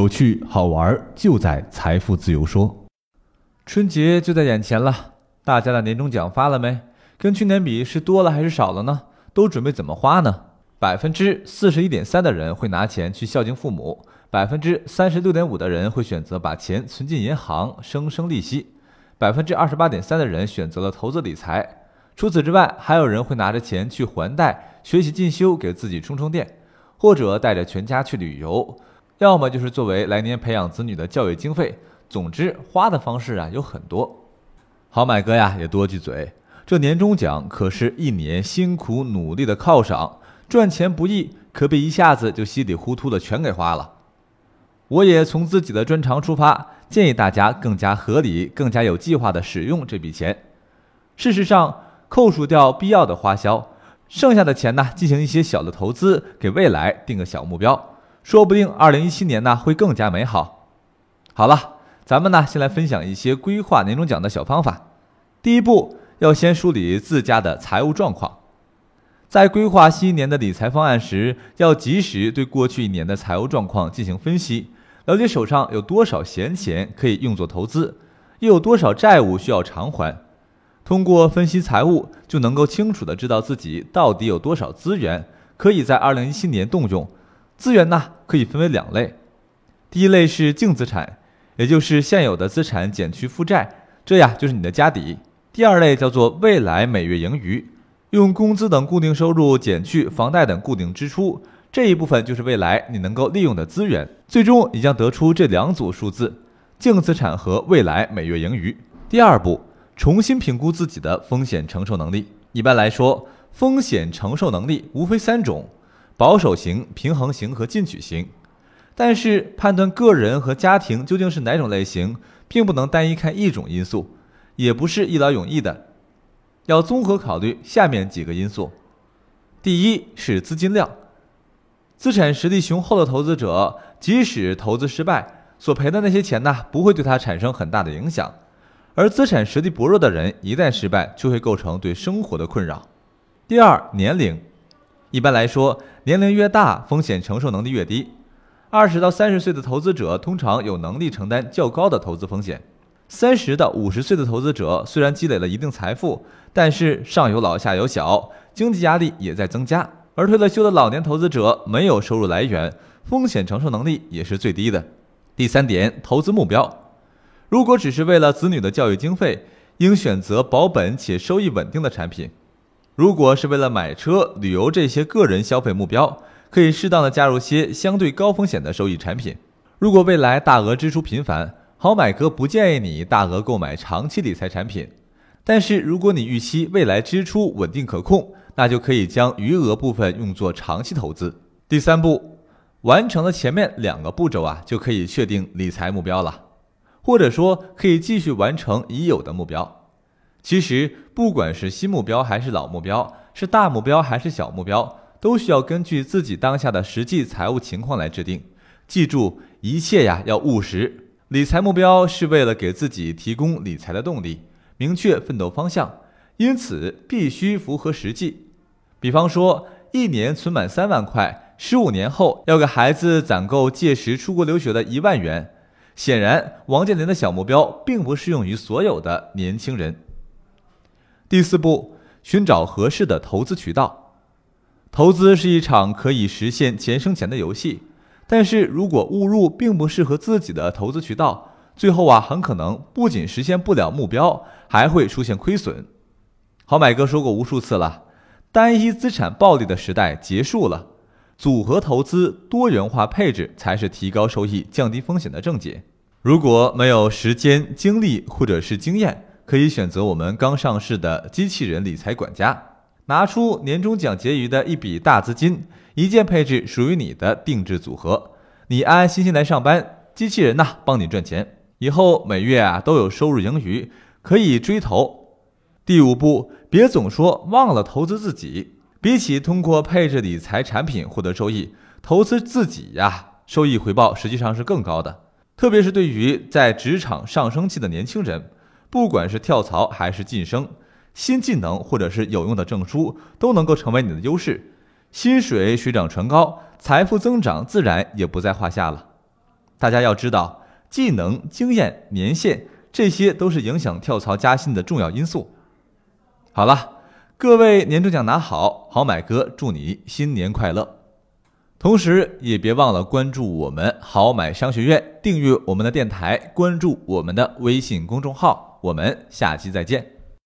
有趣好玩就在财富自由说。春节就在眼前了，大家的年终奖发了没？跟去年比是多了还是少了呢？都准备怎么花呢？百分之四十一点三的人会拿钱去孝敬父母，百分之三十六点五的人会选择把钱存进银行生生利息，百分之二十八点三的人选择了投资理财。除此之外，还有人会拿着钱去还贷、学习进修，给自己充充电，或者带着全家去旅游，要么就是作为来年培养子女的教育经费。总之，花的方式啊有很多。好买哥呀，也多句嘴，这年终奖可是一年辛苦努力的犒赏。赚钱不易，可别一下子就稀里糊涂的全给花了。我也从自己的专长出发，建议大家更加合理、更加有计划的使用这笔钱。事实上，扣除掉必要的花销，剩下的钱呢，进行一些小的投资，给未来定个小目标，说不定二零一七年呢会更加美好。好了，咱们呢先来分享一些规划年终奖的小方法。第一步，要先梳理自家的财务状况。在规划新一年的理财方案时，要及时对过去一年的财务状况进行分析，了解手上有多少闲钱可以用作投资，又有多少债务需要偿还。通过分析财务，就能够清楚的知道自己到底有多少资源可以在二零一七年动用。资源呢，可以分为两类，第一类是净资产，也就是现有的资产减去负债，这呀就是你的家底；第二类叫做未来每月盈余。用工资等固定收入减去房贷等固定支出，这一部分就是未来你能够利用的资源。最终你将得出这两组数字：净资产和未来每月盈余。第二步，重新评估自己的风险承受能力。一般来说，风险承受能力无非三种：保守型、平衡型和进取型。但是判断个人和家庭究竟是哪种类型，并不能单一看一种因素，也不是一劳永逸的。要综合考虑下面几个因素：第一是资金量，资产实力雄厚的投资者，即使投资失败，所赔的那些钱呢，不会对他产生很大的影响；而资产实力薄弱的人，一旦失败，就会构成对生活的困扰。第二，年龄，一般来说，年龄越大，风险承受能力越低。二十到三十岁的投资者，通常有能力承担较高的投资风险。三十到五十岁的投资者虽然积累了一定财富，但是上有老下有小，经济压力也在增加。而退了休的老年投资者没有收入来源，风险承受能力也是最低的。第三点，投资目标，如果只是为了子女的教育经费，应选择保本且收益稳定的产品；如果是为了买车、旅游这些个人消费目标，可以适当的加入些相对高风险的收益产品。如果未来大额支出频繁，好买哥不建议你大额购买长期理财产品，但是如果你预期未来支出稳定可控，那就可以将余额部分用作长期投资。第三步，完成了前面两个步骤啊，就可以确定理财目标了，或者说可以继续完成已有的目标。其实不管是新目标还是老目标，是大目标还是小目标，都需要根据自己当下的实际财务情况来制定。记住，一切呀要务实。理财目标是为了给自己提供理财的动力，明确奋斗方向，因此必须符合实际。比方说，一年存满三万块，十五年后要给孩子攒够届时出国留学的一万元。显然，王健林的小目标并不适用于所有的年轻人。第四步，寻找合适的投资渠道。投资是一场可以实现钱生钱的游戏。但是如果误入并不适合自己的投资渠道，最后啊很可能不仅实现不了目标，还会出现亏损。好买哥说过无数次了，单一资产暴利的时代结束了，组合投资、多元化配置才是提高收益、降低风险的正解。如果没有时间、精力或者是经验，可以选择我们刚上市的机器人理财管家，拿出年终奖结余的一笔大资金。一键配置属于你的定制组合，你安安心心来上班，机器人呐帮你赚钱，以后每月啊都有收入盈余，可以追投。第五步，别总说忘了投资自己，比起通过配置理财产品获得收益，投资自己呀，收益回报实际上是更高的。特别是对于在职场上升期的年轻人，不管是跳槽还是晋升，新技能或者是有用的证书，都能够成为你的优势。薪水水涨船高，财富增长自然也不在话下了。大家要知道，技能、经验、年限，这些都是影响跳槽加薪的重要因素。好了，各位年终奖拿好，好买哥祝你新年快乐！同时也别忘了关注我们好买商学院，订阅我们的电台，关注我们的微信公众号。我们下期再见。